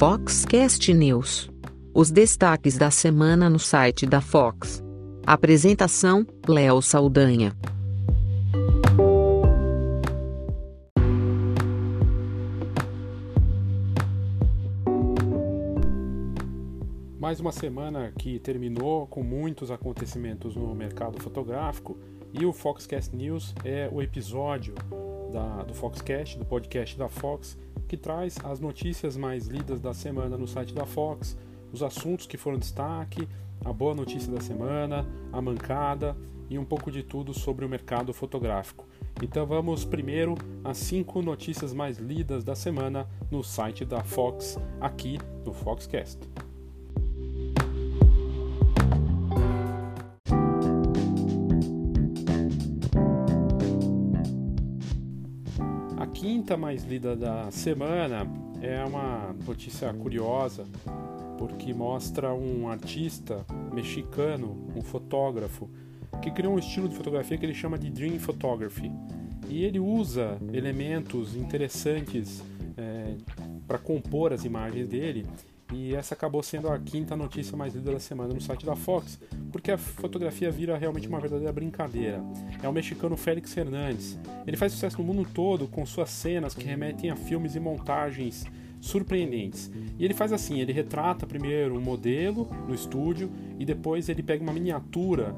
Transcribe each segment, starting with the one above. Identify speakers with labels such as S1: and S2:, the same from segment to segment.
S1: Foxcast News. Os destaques da semana no site da Fox. Apresentação: Léo Saldanha.
S2: Mais uma semana que terminou com muitos acontecimentos no mercado fotográfico e o Foxcast News é o episódio da, do Foxcast, do podcast da Fox, que traz as notícias mais lidas da semana no site da Fox, os assuntos que foram destaque, a boa notícia da semana, a mancada e um pouco de tudo sobre o mercado fotográfico. Então vamos primeiro às cinco notícias mais lidas da semana no site da Fox, aqui no Foxcast. Quinta mais lida da semana é uma notícia curiosa, porque mostra um artista mexicano, um fotógrafo, que criou um estilo de fotografia que ele chama de Dream Photography. E ele usa elementos interessantes é, para compor as imagens dele e essa acabou sendo a quinta notícia mais lida da semana no site da Fox, porque a fotografia vira realmente uma verdadeira brincadeira. É o mexicano Félix Hernandes. Ele faz sucesso no mundo todo com suas cenas que remetem a filmes e montagens surpreendentes. E ele faz assim, ele retrata primeiro um modelo no estúdio e depois ele pega uma miniatura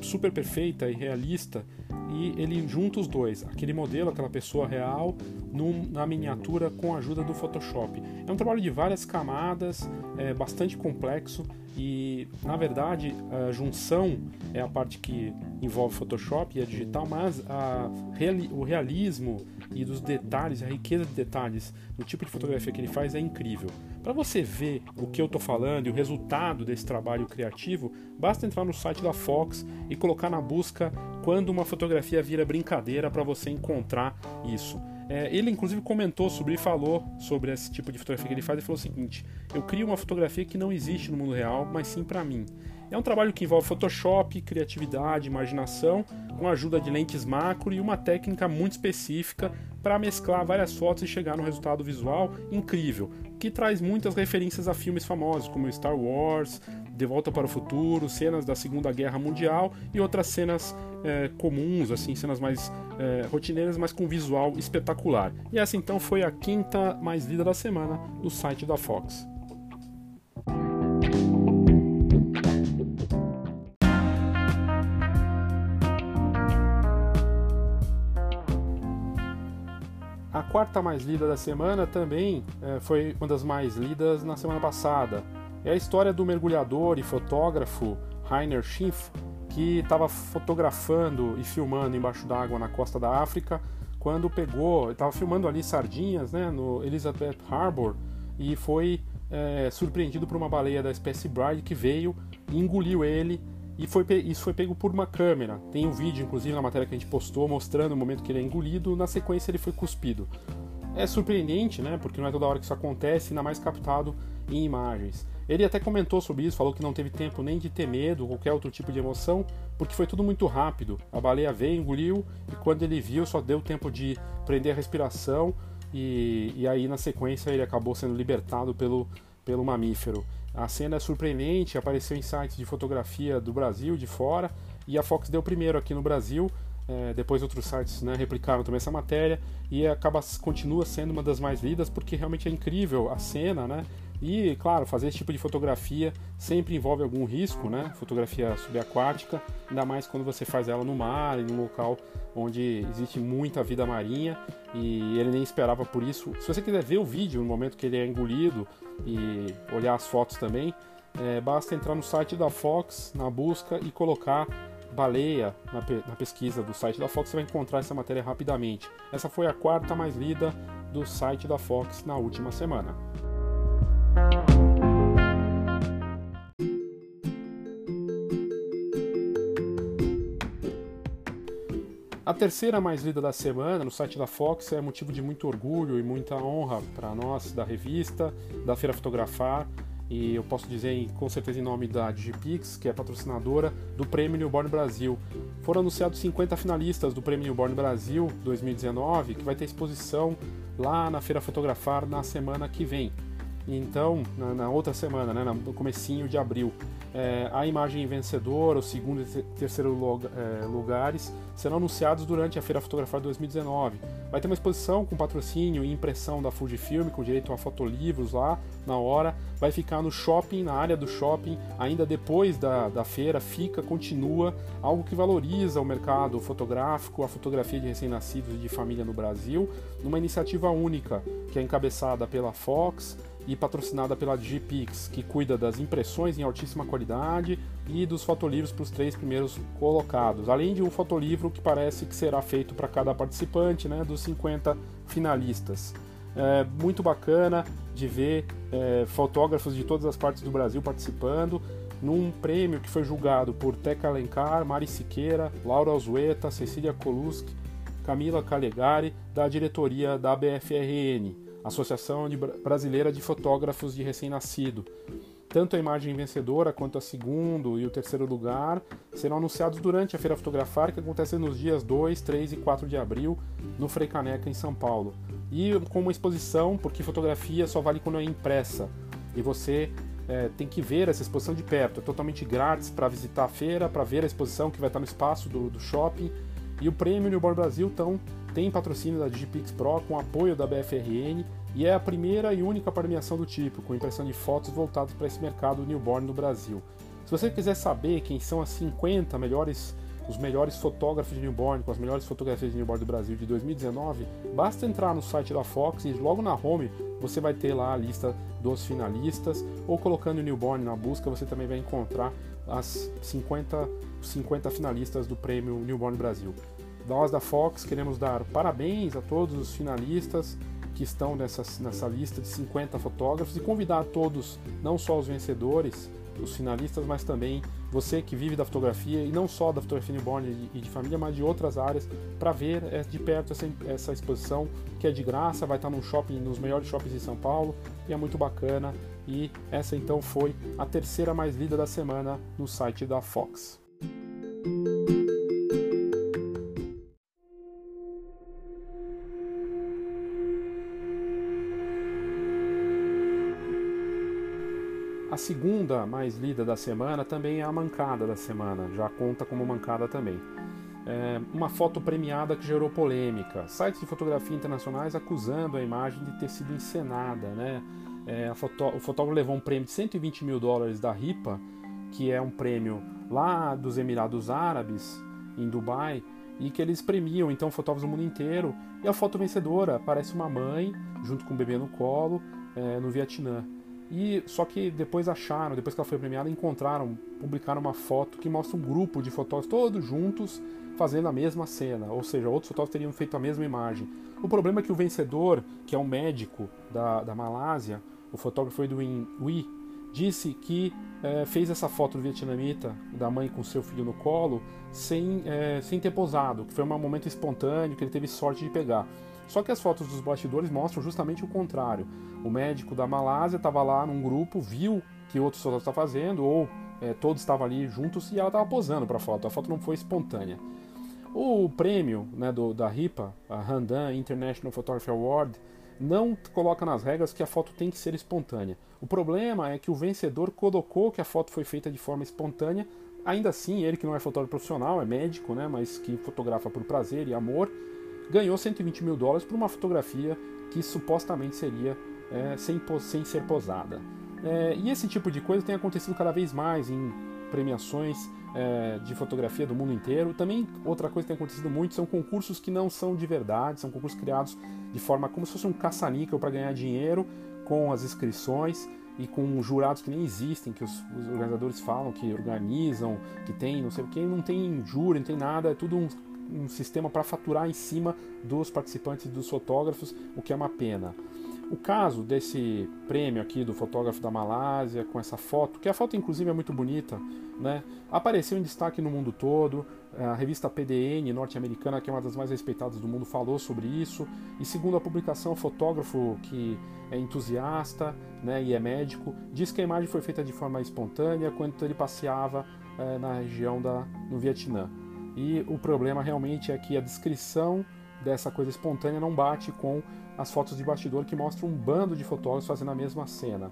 S2: super perfeita e realista e ele junta os dois, aquele modelo, aquela pessoa real, num, na miniatura com a ajuda do Photoshop. É um trabalho de várias camadas, é bastante complexo e, na verdade, a junção é a parte que envolve Photoshop e é digital, mas a, o realismo e dos detalhes, a riqueza de detalhes no tipo de fotografia que ele faz é incrível. Para você ver o que eu estou falando e o resultado desse trabalho criativo, basta entrar no site da Fox e colocar na busca quando uma fotografia vira brincadeira para você encontrar isso. É, ele inclusive comentou sobre e falou sobre esse tipo de fotografia que ele faz e falou o seguinte: eu crio uma fotografia que não existe no mundo real, mas sim para mim. É um trabalho que envolve Photoshop, criatividade, imaginação, com a ajuda de lentes macro e uma técnica muito específica para mesclar várias fotos e chegar no resultado visual incrível, que traz muitas referências a filmes famosos como Star Wars, De Volta para o Futuro, cenas da Segunda Guerra Mundial e outras cenas é, comuns, assim, cenas mais é, rotineiras, mas com visual espetacular. E essa então foi a quinta mais lida da semana no site da Fox. A quarta mais lida da semana também é, foi uma das mais lidas na semana passada. É a história do mergulhador e fotógrafo Rainer Schiff, que estava fotografando e filmando embaixo d'água na costa da África, quando pegou, estava filmando ali sardinhas, né, no Elizabeth Harbor, e foi é, surpreendido por uma baleia da espécie Bride que veio e engoliu ele e foi, isso foi pego por uma câmera. Tem um vídeo, inclusive, na matéria que a gente postou, mostrando o momento que ele é engolido. Na sequência, ele foi cuspido. É surpreendente, né? Porque não é toda hora que isso acontece, ainda mais captado em imagens. Ele até comentou sobre isso, falou que não teve tempo nem de ter medo qualquer outro tipo de emoção, porque foi tudo muito rápido. A baleia veio, engoliu, e quando ele viu, só deu tempo de prender a respiração, e, e aí na sequência ele acabou sendo libertado pelo, pelo mamífero. A cena é surpreendente, apareceu em sites de fotografia do Brasil, de fora, e a Fox deu primeiro aqui no Brasil. É, depois outros sites né, replicaram também essa matéria e acaba continua sendo uma das mais lidas porque realmente é incrível a cena, né? E claro, fazer esse tipo de fotografia sempre envolve algum risco, né? Fotografia subaquática, ainda mais quando você faz ela no mar, em um local onde existe muita vida marinha e ele nem esperava por isso. Se você quiser ver o vídeo no momento que ele é engolido e olhar as fotos também, é, basta entrar no site da Fox, na busca e colocar baleia na, pe na, pesquisa do site da Fox, você vai encontrar essa matéria rapidamente. Essa foi a quarta mais lida do site da Fox na última semana. A terceira mais lida da semana no site da Fox é motivo de muito orgulho e muita honra para nós da revista, da Feira Fotografar, e eu posso dizer com certeza em nome da Digipix, que é patrocinadora do Prêmio Newborn Brasil. Foram anunciados 50 finalistas do Prêmio Newborn Brasil 2019, que vai ter exposição lá na Feira Fotografar na semana que vem. Então, na, na outra semana, né, no comecinho de abril, é, a imagem vencedora, o segundo e terceiro é, lugares serão anunciados durante a Feira Fotografar 2019. Vai ter uma exposição com patrocínio e impressão da Fujifilm, com direito a fotolivros lá na hora. Vai ficar no shopping, na área do shopping, ainda depois da, da feira, fica, continua, algo que valoriza o mercado fotográfico, a fotografia de recém-nascidos e de família no Brasil, numa iniciativa única, que é encabeçada pela Fox, e patrocinada pela Digipix, que cuida das impressões em altíssima qualidade e dos fotolivros para os três primeiros colocados, além de um fotolivro que parece que será feito para cada participante, né, dos 50 finalistas. É muito bacana de ver é, fotógrafos de todas as partes do Brasil participando num prêmio que foi julgado por Teca Alencar, Mari Siqueira, Laura Alzueta, Cecília Koluski, Camila Calegari, da diretoria da BFRN. Associação Brasileira de Fotógrafos de Recém-Nascido. Tanto a imagem vencedora quanto a segundo e o terceiro lugar serão anunciados durante a Feira Fotografar, que acontece nos dias 2, 3 e 4 de abril, no Frei Caneca, em São Paulo. E com uma exposição, porque fotografia só vale quando é impressa. E você é, tem que ver essa exposição de perto. É totalmente grátis para visitar a feira, para ver a exposição que vai estar no espaço do, do shopping. E o prêmio Newborn Brasil então, tem patrocínio da Digipix Pro com apoio da BFRN e é a primeira e única premiação do tipo, com impressão de fotos voltadas para esse mercado newborn no Brasil. Se você quiser saber quem são as 50 melhores os melhores fotógrafos de newborn, com as melhores fotografias de newborn do Brasil de 2019, basta entrar no site da Fox e logo na home você vai ter lá a lista dos finalistas, ou colocando newborn na busca você também vai encontrar as 50, 50 finalistas do prêmio Newborn Brasil. Nós da Fox queremos dar parabéns a todos os finalistas que estão nessa, nessa lista de 50 fotógrafos e convidar todos, não só os vencedores, os finalistas, mas também você que vive da fotografia e não só da fotografia newborn e de família, mas de outras áreas, para ver é, de perto essa, essa exposição que é de graça, vai estar num shopping, nos melhores shoppings de São Paulo e é muito bacana. E essa então foi a terceira mais lida da semana no site da Fox. Segunda mais lida da semana também é a mancada da semana, já conta como mancada também. É uma foto premiada que gerou polêmica. Sites de fotografia internacionais acusando a imagem de ter sido encenada. Né? É, fotó o fotógrafo levou um prêmio de 120 mil dólares da RIPA, que é um prêmio lá dos Emirados Árabes, em Dubai, e que eles premiam então fotógrafos do mundo inteiro. E a foto vencedora parece uma mãe, junto com o bebê no colo, é, no Vietnã. E só que depois acharam, depois que ela foi premiada, encontraram, publicaram uma foto que mostra um grupo de fotógrafos todos juntos fazendo a mesma cena, ou seja, outros fotógrafos teriam feito a mesma imagem. O problema é que o vencedor, que é um médico da, da Malásia, o fotógrafo Edwin Ui, disse que é, fez essa foto do vietnamita, da mãe com seu filho no colo, sem, é, sem ter posado, que foi um momento espontâneo que ele teve sorte de pegar. Só que as fotos dos bastidores mostram justamente o contrário. O médico da Malásia estava lá num grupo, viu que outros soldados estavam fazendo, ou é, todos estavam ali juntos e ela estava posando para a foto. A foto não foi espontânea. O prêmio né, do, da RIPA, a Randan International Photography Award, não coloca nas regras que a foto tem que ser espontânea. O problema é que o vencedor colocou que a foto foi feita de forma espontânea. Ainda assim, ele que não é fotógrafo profissional, é médico, né, mas que fotografa por prazer e amor, ganhou 120 mil dólares por uma fotografia que supostamente seria é, sem, sem ser posada. É, e esse tipo de coisa tem acontecido cada vez mais em premiações é, de fotografia do mundo inteiro. Também outra coisa que tem acontecido muito são concursos que não são de verdade, são concursos criados de forma como se fosse um caça-níquel para ganhar dinheiro com as inscrições e com jurados que nem existem, que os, os, organizadores falam que organizam, que tem não sei o que, não tem júri, não tem nada, é tudo um um sistema para faturar em cima dos participantes dos fotógrafos, o que é uma pena. O caso desse prêmio aqui do fotógrafo da Malásia, com essa foto, que a foto inclusive é muito bonita, né? apareceu em destaque no mundo todo. A revista PDN norte-americana, que é uma das mais respeitadas do mundo, falou sobre isso. E segundo a publicação, o fotógrafo que é entusiasta né, e é médico diz que a imagem foi feita de forma espontânea quando ele passeava é, na região da, no Vietnã. E o problema realmente é que a descrição dessa coisa espontânea não bate com as fotos de bastidor que mostram um bando de fotógrafos fazendo a mesma cena.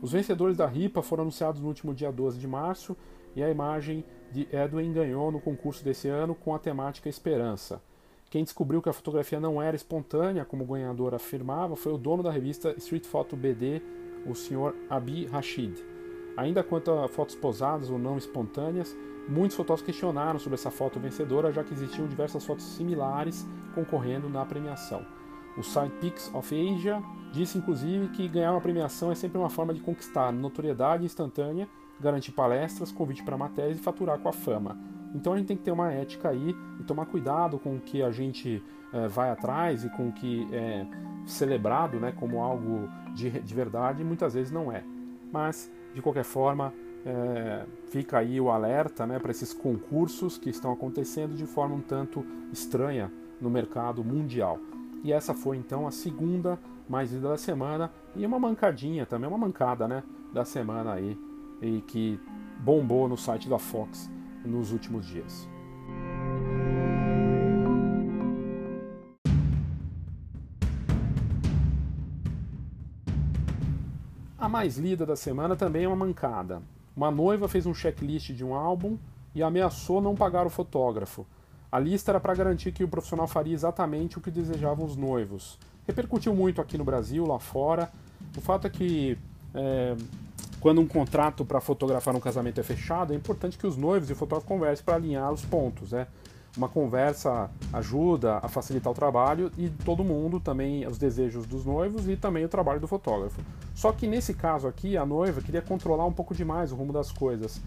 S2: Os vencedores da RIPA foram anunciados no último dia 12 de março e a imagem de Edwin ganhou no concurso desse ano com a temática Esperança. Quem descobriu que a fotografia não era espontânea, como o ganhador afirmava, foi o dono da revista Street Photo BD, o Sr. Abi Rashid. Ainda quanto a fotos posadas ou não espontâneas, muitos fotógrafos questionaram sobre essa foto vencedora, já que existiam diversas fotos similares concorrendo na premiação. O site Pics of Asia disse inclusive que ganhar uma premiação é sempre uma forma de conquistar notoriedade instantânea, garantir palestras, convite para matérias e faturar com a fama. Então a gente tem que ter uma ética aí e tomar cuidado com o que a gente é, vai atrás e com o que é celebrado né, como algo de, de verdade, muitas vezes não é. Mas, de qualquer forma, é, fica aí o alerta né, para esses concursos que estão acontecendo de forma um tanto estranha no mercado mundial. E essa foi então a segunda mais lida da semana e uma mancadinha também, uma mancada né, da semana aí e que bombou no site da Fox nos últimos dias. A mais lida da semana também é uma mancada. Uma noiva fez um checklist de um álbum e ameaçou não pagar o fotógrafo. A lista era para garantir que o profissional faria exatamente o que desejavam os noivos. Repercutiu muito aqui no Brasil, lá fora. O fato é que é, quando um contrato para fotografar um casamento é fechado, é importante que os noivos e o fotógrafo conversem para alinhar os pontos, né? Uma conversa ajuda a facilitar o trabalho e todo mundo também os desejos dos noivos e também o trabalho do fotógrafo. Só que nesse caso aqui, a noiva queria controlar um pouco demais o rumo das coisas.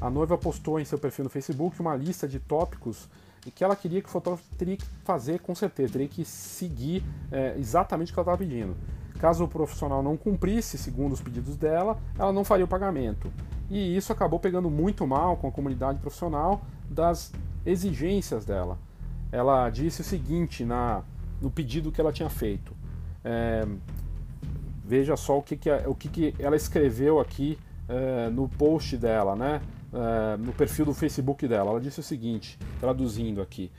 S2: A noiva postou em seu perfil no Facebook uma lista de tópicos que ela queria que o fotógrafo teria que fazer com certeza, teria que seguir é, exatamente o que ela estava pedindo. Caso o profissional não cumprisse, segundo os pedidos dela, ela não faria o pagamento. E isso acabou pegando muito mal com a comunidade profissional das exigências dela. Ela disse o seguinte na, no pedido que ela tinha feito. É, veja só o que, que, o que, que ela escreveu aqui é, no post dela, né? É, no perfil do Facebook dela. Ela disse o seguinte, traduzindo aqui.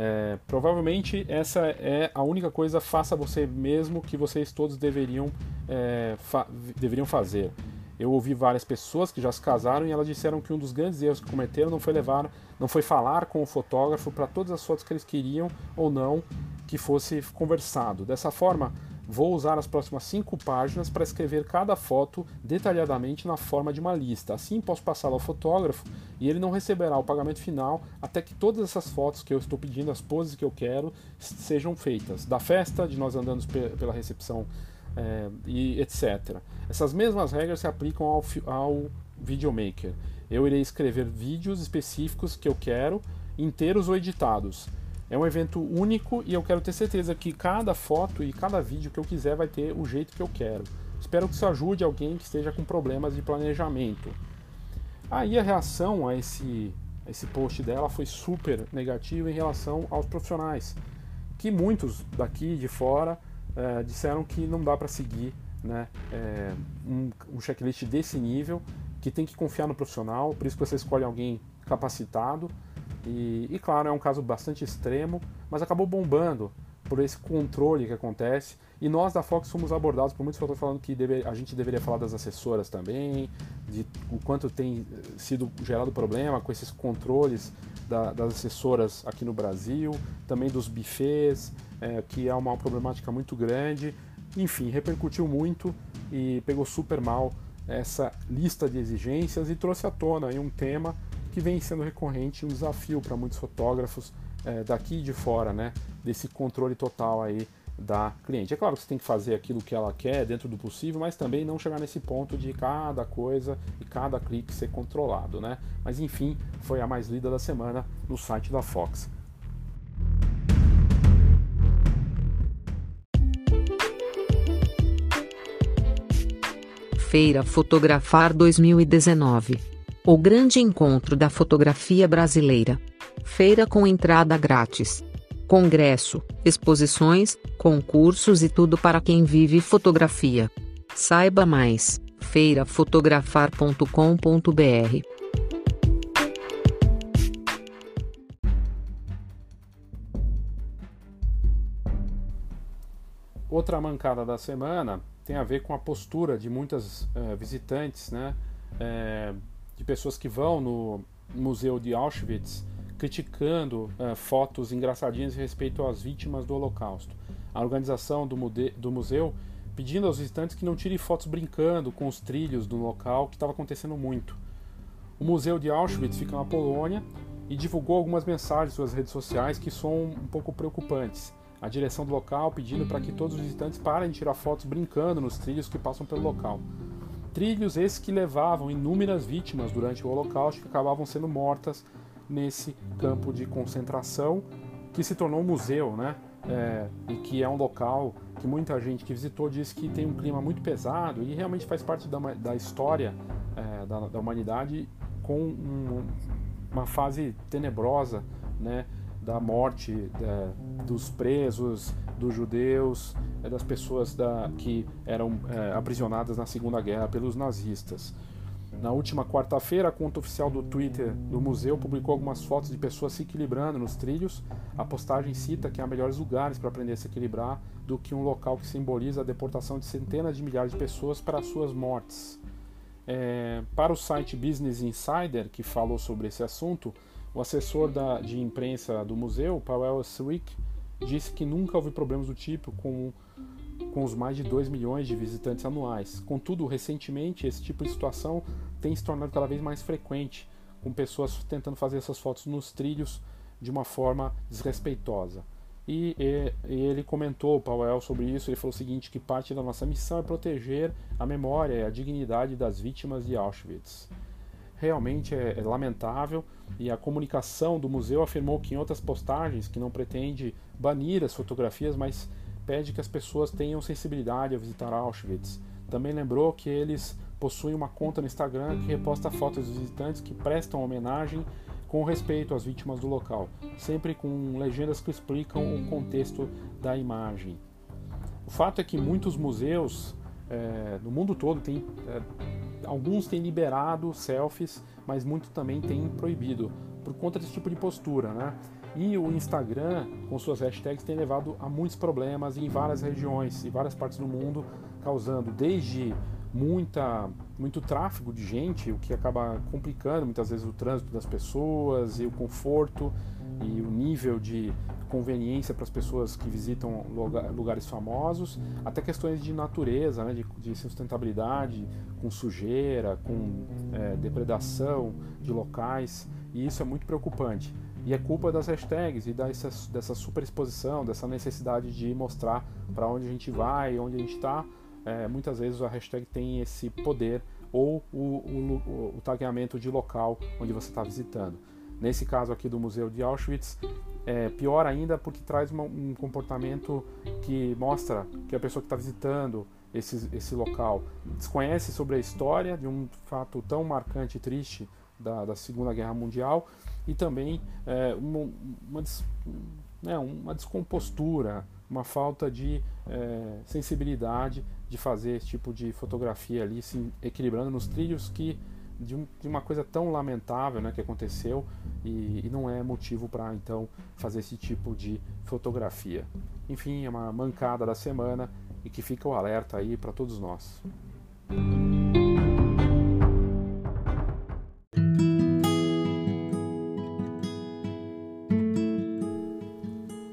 S2: É, provavelmente essa é a única coisa faça você mesmo que vocês todos deveriam, é, fa deveriam fazer. Eu ouvi várias pessoas que já se casaram e elas disseram que um dos grandes erros que cometeram não foi levar, não foi falar com o fotógrafo para todas as fotos que eles queriam ou não que fosse conversado. Dessa forma, Vou usar as próximas cinco páginas para escrever cada foto detalhadamente na forma de uma lista. Assim posso passá-la ao fotógrafo e ele não receberá o pagamento final até que todas essas fotos que eu estou pedindo, as poses que eu quero, sejam feitas. Da festa, de nós andando pela recepção é, e etc. Essas mesmas regras se aplicam ao, ao videomaker. Eu irei escrever vídeos específicos que eu quero, inteiros ou editados. É um evento único e eu quero ter certeza que cada foto e cada vídeo que eu quiser vai ter o jeito que eu quero. Espero que isso ajude alguém que esteja com problemas de planejamento. Aí a reação a esse, a esse post dela foi super negativa em relação aos profissionais, que muitos daqui de fora é, disseram que não dá para seguir né, é, um, um checklist desse nível, que tem que confiar no profissional, por isso que você escolhe alguém capacitado e, e, claro, é um caso bastante extremo, mas acabou bombando por esse controle que acontece. E nós da Fox fomos abordados por muitos fatores falando que deve, a gente deveria falar das assessoras também, de o quanto tem eh, sido gerado problema com esses controles da, das assessoras aqui no Brasil, também dos bufês, é, que é uma problemática muito grande. Enfim, repercutiu muito e pegou super mal essa lista de exigências e trouxe à tona um tema que vem sendo recorrente, um desafio para muitos fotógrafos é, daqui e de fora, né, desse controle total aí da cliente. É claro que você tem que fazer aquilo que ela quer dentro do possível, mas também não chegar nesse ponto de cada coisa e cada clique ser controlado, né? Mas enfim, foi a mais lida da semana no site da Fox.
S1: Feira Fotografar 2019 o grande encontro da fotografia brasileira. Feira com entrada grátis. Congresso, exposições, concursos e tudo para quem vive fotografia. Saiba mais: feirafotografar.com.br.
S2: outra mancada da semana tem a ver com a postura de muitas uh, visitantes, né, uh, de pessoas que vão no Museu de Auschwitz criticando uh, fotos engraçadinhas respeito às vítimas do Holocausto. A organização do, do museu pedindo aos visitantes que não tirem fotos brincando com os trilhos do local, que estava acontecendo muito. O Museu de Auschwitz fica na Polônia e divulgou algumas mensagens em suas redes sociais que são um pouco preocupantes a direção do local pedindo para que todos os visitantes parem de tirar fotos brincando nos trilhos que passam pelo local. Trilhos esses que levavam inúmeras vítimas durante o Holocausto que acabavam sendo mortas nesse campo de concentração que se tornou um museu, né? É, e que é um local que muita gente que visitou diz que tem um clima muito pesado e realmente faz parte da, da história é, da, da, humanidade com um, uma fase tenebrosa, né? Da morte é, dos presos, dos judeus, é, das pessoas da, que eram é, aprisionadas na Segunda Guerra pelos nazistas. Na última quarta-feira, a conta oficial do Twitter do museu publicou algumas fotos de pessoas se equilibrando nos trilhos. A postagem cita que há melhores lugares para aprender a se equilibrar do que um local que simboliza a deportação de centenas de milhares de pessoas para suas mortes. É, para o site Business Insider, que falou sobre esse assunto, o assessor da, de imprensa do museu, Pavel Swick, disse que nunca houve problemas do tipo com, com os mais de 2 milhões de visitantes anuais. Contudo, recentemente, esse tipo de situação tem se tornado cada vez mais frequente, com pessoas tentando fazer essas fotos nos trilhos de uma forma desrespeitosa. E, e, e ele comentou, Powell, sobre isso. Ele falou o seguinte: que parte da nossa missão é proteger a memória e a dignidade das vítimas de Auschwitz realmente é, é, lamentável e a comunicação do museu afirmou que em outras postagens que não pretende banir as fotografias, mas pede que as pessoas tenham sensibilidade a visitar Auschwitz. Também lembrou que eles possuem uma conta no Instagram que reposta fotos dos visitantes que prestam homenagem com respeito às vítimas do local, sempre com legendas que explicam o contexto da imagem. O fato é que muitos museus é, no mundo todo têm é, alguns têm liberado selfies, mas muitos também têm proibido, por conta desse tipo de postura, né? E o Instagram, com suas hashtags, tem levado a muitos problemas em várias regiões e várias partes do mundo, causando desde muita, muito tráfego de gente, o que acaba complicando muitas vezes o trânsito das pessoas e o conforto e o nível de conveniência para as pessoas que visitam lugares famosos, até questões de natureza, né, de, de, sustentabilidade, com sujeira, com é, depredação de locais, e isso é muito preocupante. E é culpa das hashtags e dessa, dessa superexposição, dessa necessidade de mostrar para onde a gente vai, onde a gente está. É, muitas vezes a hashtag tem esse poder ou o, o, o tagueamento de local onde você está visitando. Nesse caso aqui do Museu de Auschwitz, é pior ainda porque traz uma, um comportamento que mostra que a pessoa que está visitando esse, esse local desconhece sobre a história de um fato tão marcante e triste da, da Segunda Guerra Mundial e também é, uma, uma, né, uma descompostura, uma falta de é, sensibilidade de fazer esse tipo de fotografia ali, se equilibrando nos trilhos que de, um, de, uma coisa tão lamentável né, que aconteceu e, e não é motivo para então fazer esse tipo de fotografia. Enfim, é uma mancada da semana e que fica o alerta aí para todos nós.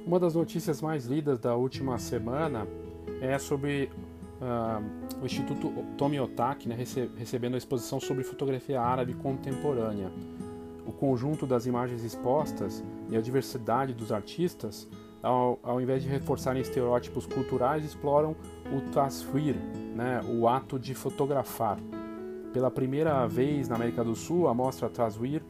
S2: Uma das notícias mais lidas da última semana é sobre uh, o Instituto Tomi Otaki né, recebendo a exposição sobre fotografia árabe contemporânea. O conjunto das imagens expostas e a diversidade dos artistas, ao, ao invés de reforçarem estereótipos culturais, exploram o taswir, né, o ato de fotografar. Pela primeira vez na América do Sul, a mostra Taswir,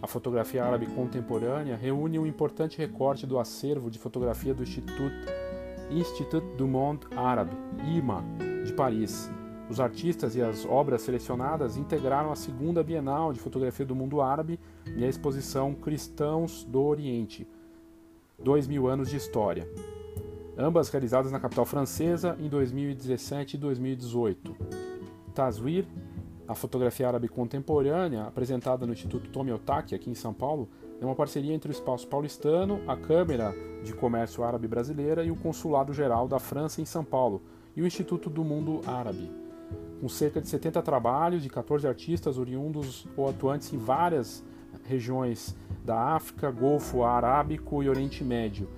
S2: a fotografia árabe contemporânea, reúne um importante recorte do acervo de fotografia do Instituto Institut du Monde Arabe, IMA, de Paris. Os artistas e as obras selecionadas integraram a segunda Bienal de Fotografia do Mundo Árabe e a exposição Cristãos do Oriente, Dois Mil Anos de História, ambas realizadas na capital francesa em 2017 e 2018. Taswir, a fotografia árabe contemporânea, apresentada no Instituto Tomi Otaki, aqui em São Paulo, é uma parceria entre o Espaço Paulistano, a Câmara de Comércio Árabe Brasileira e o Consulado Geral da França em São Paulo e o Instituto do Mundo Árabe. Com cerca de 70 trabalhos de 14 artistas oriundos ou atuantes em várias regiões da África, Golfo Arábico e Oriente Médio,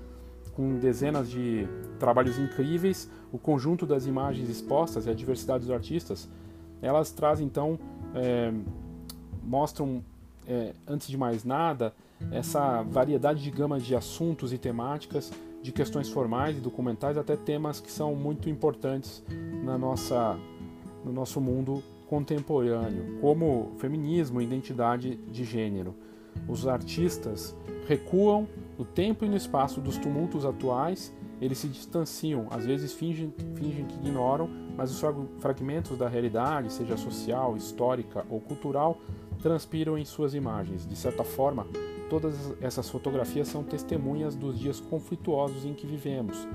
S2: com dezenas de trabalhos incríveis, o conjunto das imagens expostas e a diversidade dos artistas, elas trazem então, é, mostram, é, antes de mais nada, essa variedade de gamas de assuntos e temáticas, de questões formais e documentais até temas que são muito importantes na nossa, no nosso mundo contemporâneo, como feminismo e identidade de gênero. Os artistas recuam no tempo e no espaço dos tumultos atuais, eles se distanciam, às vezes fingem, fingem que ignoram, mas os fragmentos da realidade, seja social, histórica ou cultural, transpiram em suas imagens. De certa forma, todas essas fotografias são testemunhas dos dias conflituosos em que vivemos,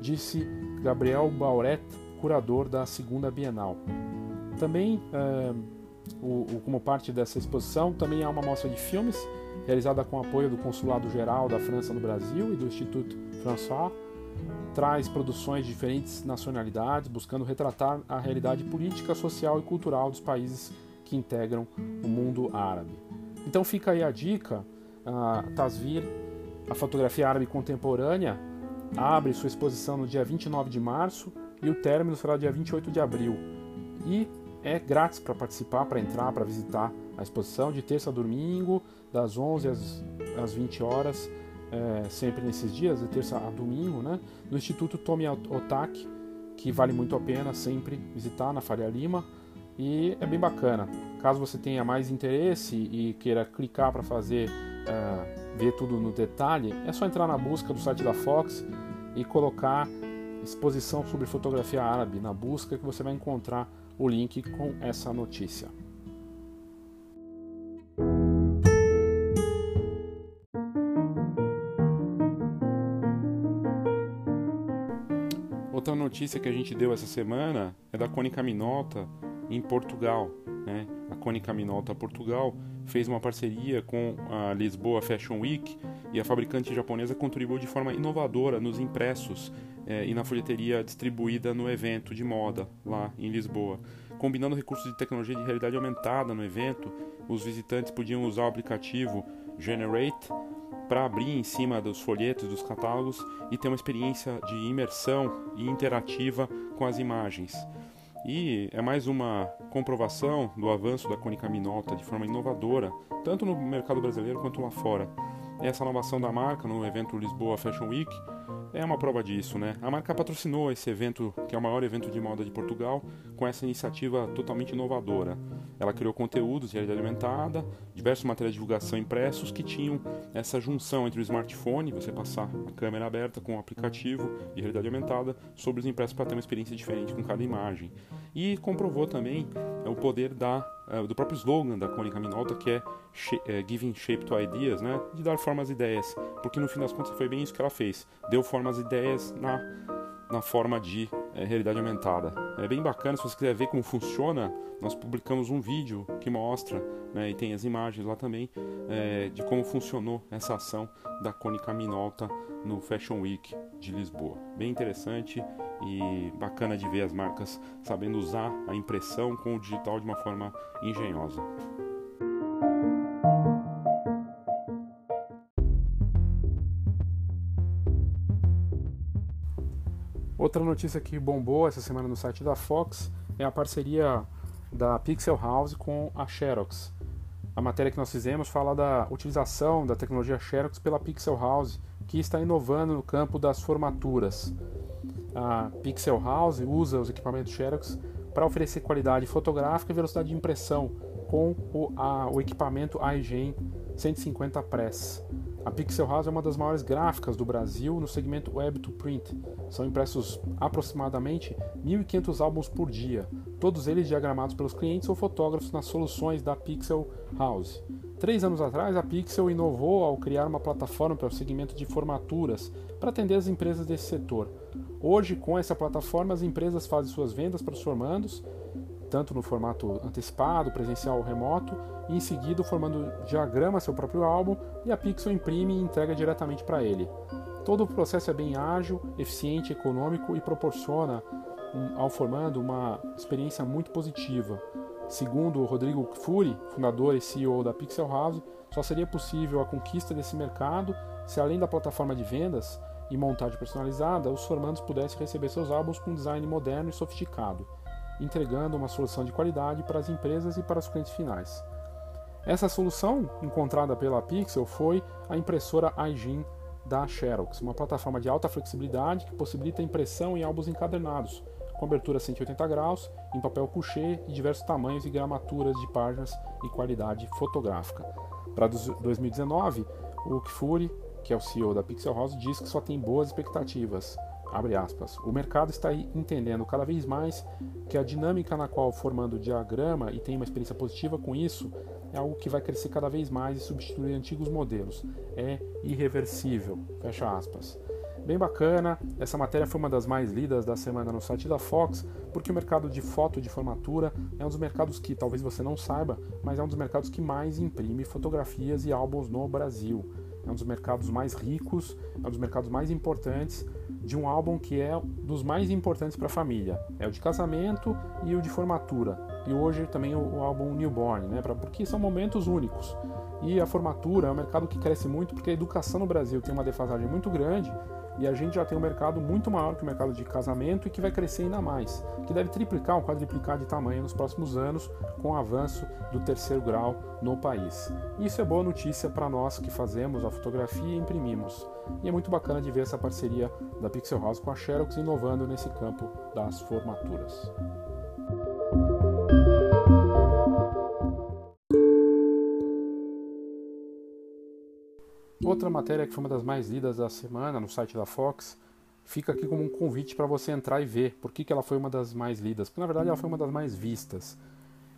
S2: disse Gabriel Bauret, curador da segunda Bienal. Também, o, como parte dessa exposição, também há uma mostra de filmes realizada com apoio do Consulado Geral da França no Brasil e do Instituto François. Traz produções de diferentes nacionalidades, buscando retratar a realidade política, social e cultural dos países que integram o mundo árabe. Então fica aí a dica, Tasvir, a fotografia árabe contemporânea, abre sua exposição no dia 29 de março e o término será dia 28 de abril. E é grátis para participar, para entrar, para visitar a exposição de terça a domingo, das 11 às, às 20 horas, é, sempre nesses dias, de terça a domingo, né? no Instituto Tomi Otaki, que vale muito a pena sempre visitar na Faria Lima. E é bem bacana. Caso você tenha mais interesse e queira clicar para fazer, uh, ver tudo no detalhe, é só entrar na busca do site da Fox e colocar exposição sobre fotografia árabe na busca que você vai encontrar o link com essa notícia. Outra notícia que a gente deu essa semana é da Cônica Minolta em Portugal. Né? A Cônica Minolta Portugal fez uma parceria com a Lisboa Fashion Week e a fabricante japonesa contribuiu de forma inovadora nos impressos eh, e na folheteria distribuída no evento de moda lá em Lisboa. Combinando recursos de tecnologia de realidade aumentada no evento, os visitantes podiam usar o aplicativo Generate para abrir em cima dos folhetos dos catálogos e ter uma experiência de imersão e interativa com as imagens. E é mais uma comprovação do avanço da Cônica Minolta de forma inovadora, tanto no mercado brasileiro quanto lá fora. Essa inovação da marca no evento Lisboa Fashion Week é uma prova disso, né? A marca patrocinou esse evento, que é o maior evento de moda de Portugal, com essa iniciativa totalmente inovadora. Ela criou conteúdos de realidade aumentada, diversos materiais de divulgação impressos que tinham essa junção entre o smartphone, você passar a câmera aberta com o aplicativo de realidade aumentada, sobre os impressos para ter uma experiência diferente com cada imagem. E comprovou também é, o poder da, do próprio slogan da Cônica Minolta, que é, é Giving Shape to Ideas, né? de dar forma às ideias, porque no fim das contas foi bem isso que ela fez, deu forma às ideias na, na forma de é, realidade aumentada. É bem bacana, se você quiser ver como funciona, nós publicamos um vídeo que mostra, né, e tem as imagens lá também, é, de como funcionou essa ação da Cônica Minolta no Fashion Week de Lisboa. Bem interessante e bacana de ver as marcas sabendo usar a impressão com o digital de uma forma engenhosa. Outra notícia que bombou essa semana no site da Fox é a parceria da Pixel House com a Xerox. A matéria que nós fizemos fala da utilização da tecnologia Xerox pela Pixel House, que está inovando no campo das formaturas. A Pixel House usa os equipamentos Xerox para oferecer qualidade fotográfica e velocidade de impressão com o, a, o equipamento iGen 150 Press. A Pixel House é uma das maiores gráficas do Brasil no segmento Web to Print. São impressos aproximadamente 1.500 álbuns por dia, todos eles diagramados pelos clientes ou fotógrafos nas soluções da Pixel House. Três anos atrás, a Pixel inovou ao criar uma plataforma para o segmento de formaturas para atender as empresas desse setor. Hoje, com essa plataforma, as empresas fazem suas vendas para os formandos tanto no formato antecipado, presencial ou remoto, e em seguida formando diagrama seu próprio álbum e a Pixel imprime e entrega diretamente para ele. Todo o processo é bem ágil, eficiente, econômico e proporciona ao formando uma experiência muito positiva. Segundo Rodrigo Furi, fundador e CEO da Pixel House, só seria possível a conquista desse mercado se além da plataforma de vendas e montagem personalizada, os formandos pudessem receber seus álbuns com design moderno e sofisticado entregando uma solução de qualidade para as empresas e para os clientes finais. Essa solução, encontrada pela Pixel, foi a impressora iGen da Xerox, uma plataforma de alta flexibilidade que possibilita impressão em álbuns encadernados, com abertura 180 graus, em papel couché de diversos tamanhos e gramaturas de páginas e qualidade fotográfica. Para 2019, o Kifuri, que é o CEO da Pixel House, diz que só tem boas expectativas aspas, o mercado está entendendo cada vez mais que a dinâmica na qual formando o diagrama e tem uma experiência positiva com isso é algo que vai crescer cada vez mais e substituir antigos modelos. É irreversível. Fecha aspas. Bem bacana, essa matéria foi uma das mais lidas da semana no site da Fox, porque o mercado de foto de formatura é um dos mercados que talvez você não saiba, mas é um dos mercados que mais imprime fotografias e álbuns no Brasil. É um dos mercados mais ricos, é um dos mercados mais importantes de um álbum que é dos mais importantes para a família. É o de casamento e o de formatura. E hoje também o, o álbum Newborn, né? Pra, porque são momentos únicos. E a formatura é um mercado que cresce muito porque a educação no Brasil tem uma defasagem muito grande e a gente já tem um mercado muito maior que o mercado de casamento e que vai crescer ainda mais, que deve triplicar ou quadriplicar de tamanho nos próximos anos com o avanço do terceiro grau no país. Isso é boa notícia para nós que fazemos a fotografia e imprimimos. E é muito bacana de ver essa parceria da Pixel House com a Xerox inovando nesse campo das formaturas. Outra matéria que foi uma das mais lidas da semana no site da Fox fica aqui como um convite para você entrar e ver por que, que ela foi uma das mais lidas, porque na verdade ela foi uma das mais vistas.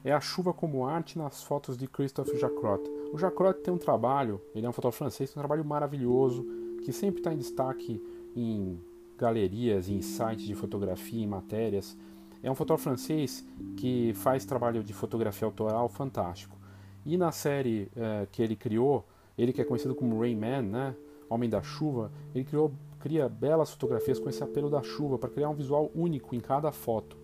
S2: É a chuva como arte nas fotos de Christophe Jacrot. O Jacrot tem um trabalho, ele é um fotógrafo francês, tem um trabalho maravilhoso, que sempre está em destaque em galerias, em sites de fotografia, em matérias. É um fotógrafo francês que faz trabalho de fotografia autoral fantástico. E na série eh, que ele criou, ele que é conhecido como Rayman, né? Homem da Chuva, ele criou, cria belas fotografias com esse apelo da chuva para criar um visual único em cada foto.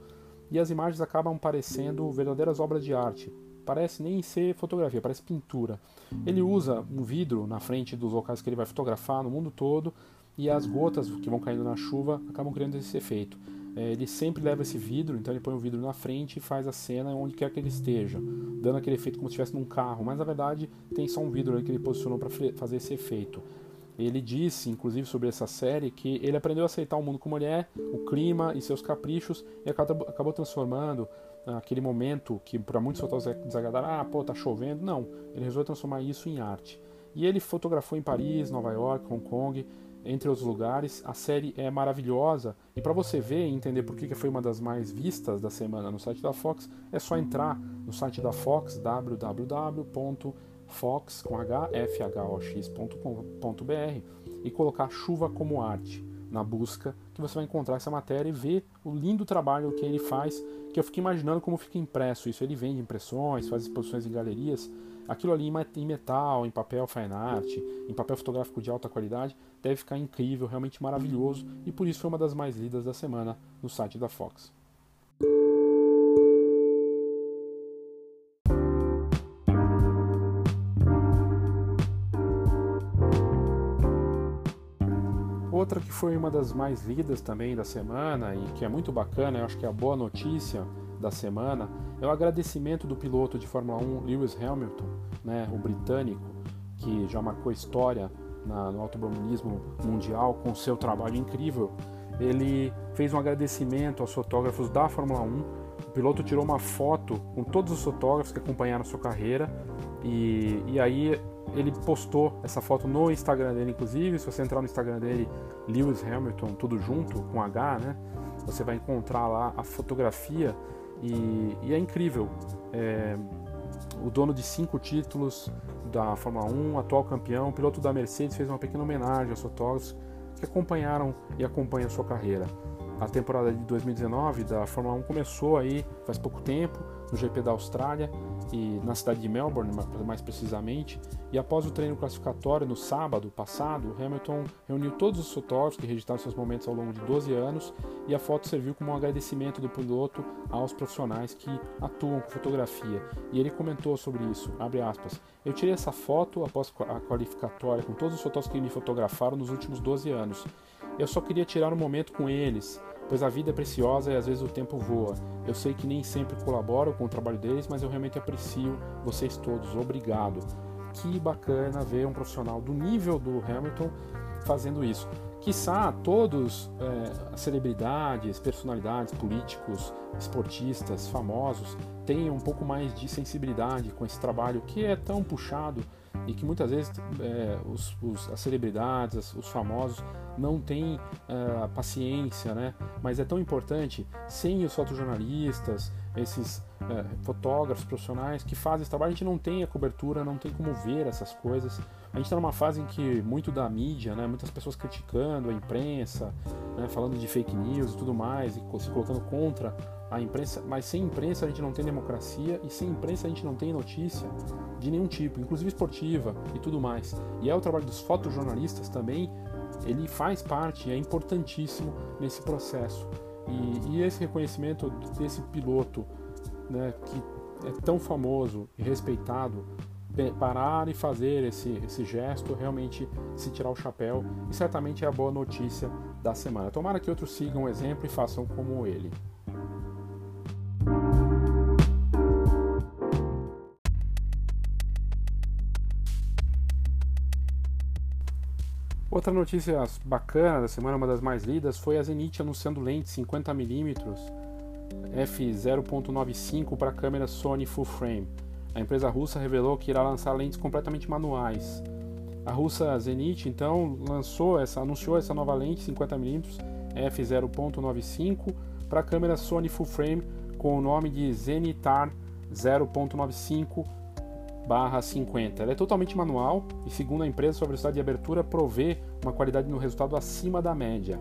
S2: E as imagens acabam parecendo verdadeiras obras de arte. Parece nem ser fotografia, parece pintura. Ele usa um vidro na frente dos locais que ele vai fotografar no mundo todo e as gotas que vão caindo na chuva acabam criando esse efeito. É, ele sempre leva esse vidro, então ele põe o vidro na frente e faz a cena onde quer que ele esteja, dando aquele efeito como se estivesse num carro, mas na verdade tem só um vidro que ele posicionou para fazer esse efeito. Ele disse, inclusive, sobre essa série que ele aprendeu a aceitar o mundo como ele é, o clima e seus caprichos, e acabou transformando aquele momento que para muitos fotógrafos é desagradável, ah, pô, tá chovendo. Não, ele resolveu transformar isso em arte. E ele fotografou em Paris, Nova York, Hong Kong, entre outros lugares. A série é maravilhosa e para você ver e entender por que foi uma das mais vistas da semana no site da Fox, é só entrar no site da Fox www.fox.com.br e colocar chuva como arte na busca que você vai encontrar essa matéria e ver o lindo trabalho que ele faz, que eu fiquei imaginando como fica impresso isso. Ele vende impressões, faz exposições em galerias aquilo ali em metal, em papel fine art, em papel fotográfico de alta qualidade, deve ficar incrível, realmente maravilhoso, e por isso foi uma das mais lidas da semana no site da Fox. Outra que foi uma das mais lidas também da semana e que é muito bacana, eu acho que é a boa notícia da semana, é o agradecimento do piloto de Fórmula 1 Lewis Hamilton, né, o britânico, que já marcou história na, no automobilismo mundial com seu trabalho incrível. Ele fez um agradecimento aos fotógrafos da Fórmula 1. O piloto tirou uma foto com todos os fotógrafos que acompanharam sua carreira e, e aí ele postou essa foto no Instagram dele, inclusive. Se você entrar no Instagram dele, Lewis Hamilton, tudo junto, com H, né? Você vai encontrar lá a fotografia e, e é incrível. É, o dono de cinco títulos da Fórmula 1, atual campeão, piloto da Mercedes, fez uma pequena homenagem aos fotógrafos que acompanharam e acompanham sua carreira. a temporada de 2019 da Fórmula 1 começou aí faz pouco tempo no GP da Austrália e na cidade de Melbourne, mais precisamente. E após o treino classificatório no sábado passado, Hamilton reuniu todos os fotógrafos que registraram seus momentos ao longo de 12 anos e a foto serviu como um agradecimento do piloto aos profissionais que atuam com fotografia. E ele comentou sobre isso, aspas, Eu tirei essa foto após a qualificatória com todos os fotógrafos que me fotografaram nos últimos 12 anos. Eu só queria tirar um momento com eles, pois a vida é preciosa e às vezes o tempo voa. Eu sei que nem sempre colaboro com o trabalho deles, mas eu realmente aprecio vocês todos. Obrigado. Que bacana ver um profissional do nível do Hamilton fazendo isso. Quiçá todos, é, celebridades, personalidades, políticos, esportistas, famosos, tenham um pouco mais de sensibilidade com esse trabalho que é tão puxado e que muitas vezes é, os, os, as celebridades, os famosos não têm uh, paciência, né? Mas é tão importante, sem os fotojornalistas, esses uh, fotógrafos profissionais que fazem esse trabalho, a gente não tem a cobertura, não tem como ver essas coisas. A gente está numa fase em que muito da mídia, né, muitas pessoas criticando a imprensa, né, falando de fake news e tudo mais, e se colocando contra a imprensa, mas sem imprensa a gente não tem democracia e sem imprensa a gente não tem notícia de nenhum tipo, inclusive esportiva e tudo mais. E é o trabalho dos fotojornalistas também ele faz parte, é importantíssimo nesse processo. E, e esse reconhecimento desse piloto, né, que é tão famoso e respeitado, parar e fazer esse, esse gesto, realmente se tirar o chapéu, e certamente é a boa notícia da semana. Tomara que outros sigam o exemplo e façam como ele. Outra notícia bacana da semana, uma das mais lidas, foi a Zenith anunciando lentes 50mm f0.95 para câmera Sony Full Frame. A empresa russa revelou que irá lançar lentes completamente manuais. A russa Zenith então lançou essa, anunciou essa nova lente 50mm f0.95 para câmera Sony Full Frame com o nome de Zenitar 0.95 barra 50. Ela é totalmente manual e, segundo a empresa, sua velocidade de abertura provê uma qualidade no resultado acima da média.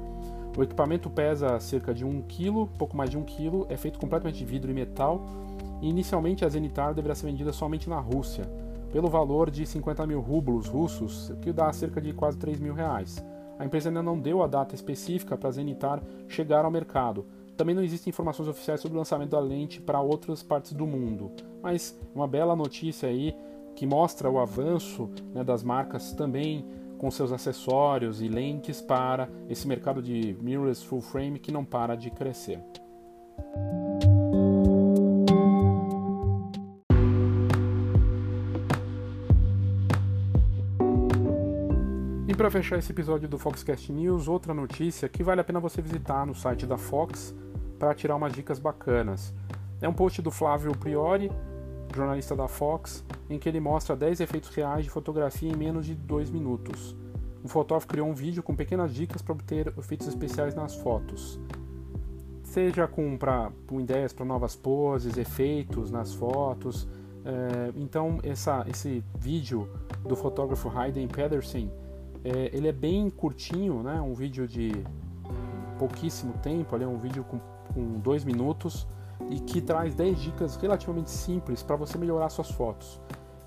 S2: O equipamento pesa cerca de 1 kg, pouco mais de 1 kg, é feito completamente de vidro e metal e inicialmente a Zenitar deverá ser vendida somente na Rússia, pelo valor de 50 mil rublos russos, que dá cerca de quase 3 mil reais. A empresa ainda não deu a data específica para a Zenitar chegar ao mercado. Também não existem informações oficiais sobre o lançamento da lente para outras partes do mundo mas uma bela notícia aí que mostra o avanço né, das marcas também com seus acessórios e lentes para esse mercado de mirrorless full frame que não para de crescer. Para fechar esse episódio do Foxcast News, outra notícia que vale a pena você visitar no site da Fox para tirar umas dicas bacanas. É um post do Flávio Priori, jornalista da Fox, em que ele mostra 10 efeitos reais de fotografia em menos de 2 minutos. O fotógrafo criou um vídeo com pequenas dicas para obter efeitos especiais nas fotos. Seja com, pra, com ideias para novas poses, efeitos nas fotos. É, então, essa, esse vídeo do fotógrafo Hayden Pedersen, é, ele é bem curtinho, né? um vídeo de pouquíssimo tempo, ali, um vídeo com, com dois minutos, e que traz 10 dicas relativamente simples para você melhorar suas fotos.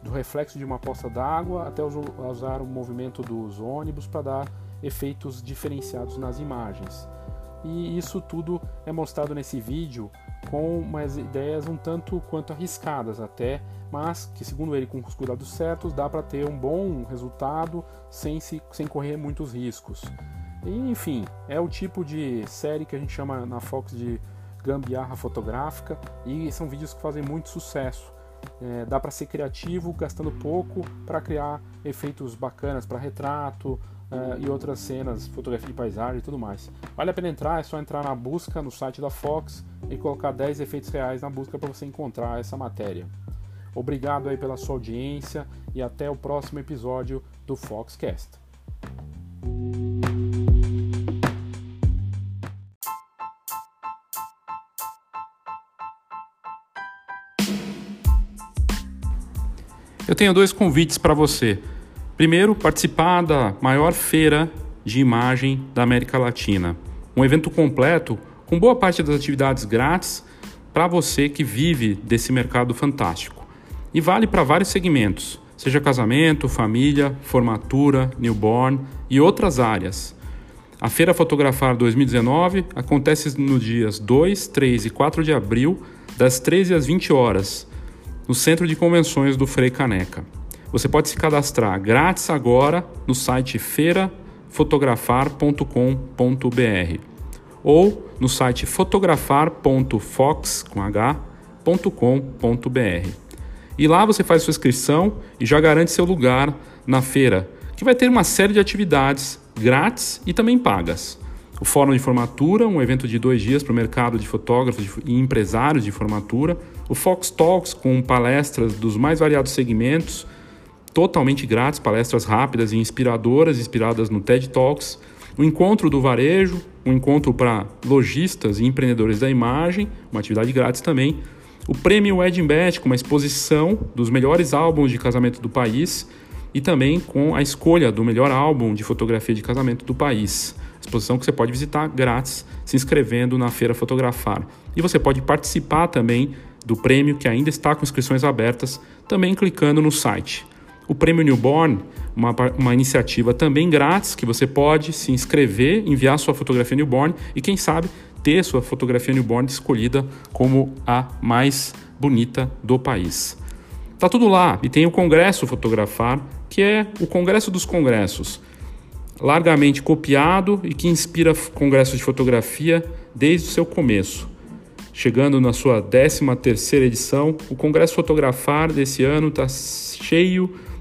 S2: Do reflexo de uma poça d'água até usar o movimento dos ônibus para dar efeitos diferenciados nas imagens. E isso tudo é mostrado nesse vídeo com umas ideias um tanto quanto arriscadas até, mas que segundo ele com os cuidados certos dá para ter um bom resultado sem, se, sem correr muitos riscos. E, enfim, é o tipo de série que a gente chama na Fox de gambiarra fotográfica e são vídeos que fazem muito sucesso. É, dá para ser criativo gastando pouco para criar efeitos bacanas para retrato é, e outras cenas, fotografia de paisagem e tudo mais. Vale a pena entrar, é só entrar na busca no site da Fox e colocar 10 efeitos reais na busca para você encontrar essa matéria. Obrigado aí pela sua audiência e até o próximo episódio do Foxcast. Eu tenho dois convites para você. Primeiro, participar da maior feira de imagem da América Latina. Um evento completo com boa parte das atividades grátis para você que vive desse mercado fantástico. E vale para vários segmentos, seja casamento, família, formatura, newborn e outras áreas. A Feira Fotografar 2019 acontece nos dias 2, 3 e 4 de abril, das 13 às 20 horas, no Centro de Convenções do Frei Caneca. Você pode se cadastrar grátis agora no site feirafotografar.com.br ou no site fotografar.fox.com.br. E lá você faz sua inscrição e já garante seu lugar na feira, que vai ter uma série de atividades grátis e também pagas. O Fórum de Formatura, um evento de dois dias para o mercado de fotógrafos e empresários de formatura. O Fox Talks, com palestras dos mais variados segmentos, totalmente grátis, palestras rápidas e inspiradoras, inspiradas no TED Talks. O Encontro do Varejo, um encontro para lojistas e empreendedores da imagem, uma atividade grátis também. O Prêmio Wedding Bet, com uma exposição dos melhores álbuns de casamento do país e também com a escolha do melhor álbum de fotografia de casamento do país. Exposição que você pode visitar grátis se inscrevendo na Feira Fotografar. E você pode participar também do prêmio que ainda está com inscrições abertas, também clicando no site. O Prêmio Newborn, uma, uma iniciativa também grátis que você pode se inscrever, enviar sua fotografia newborn e, quem sabe, ter sua fotografia newborn escolhida como a mais bonita do país. Tá tudo lá e tem o Congresso Fotografar, que é o Congresso dos Congressos, largamente copiado e que inspira congressos de fotografia desde o seu começo. Chegando na sua 13 terceira edição, o Congresso Fotografar desse ano está cheio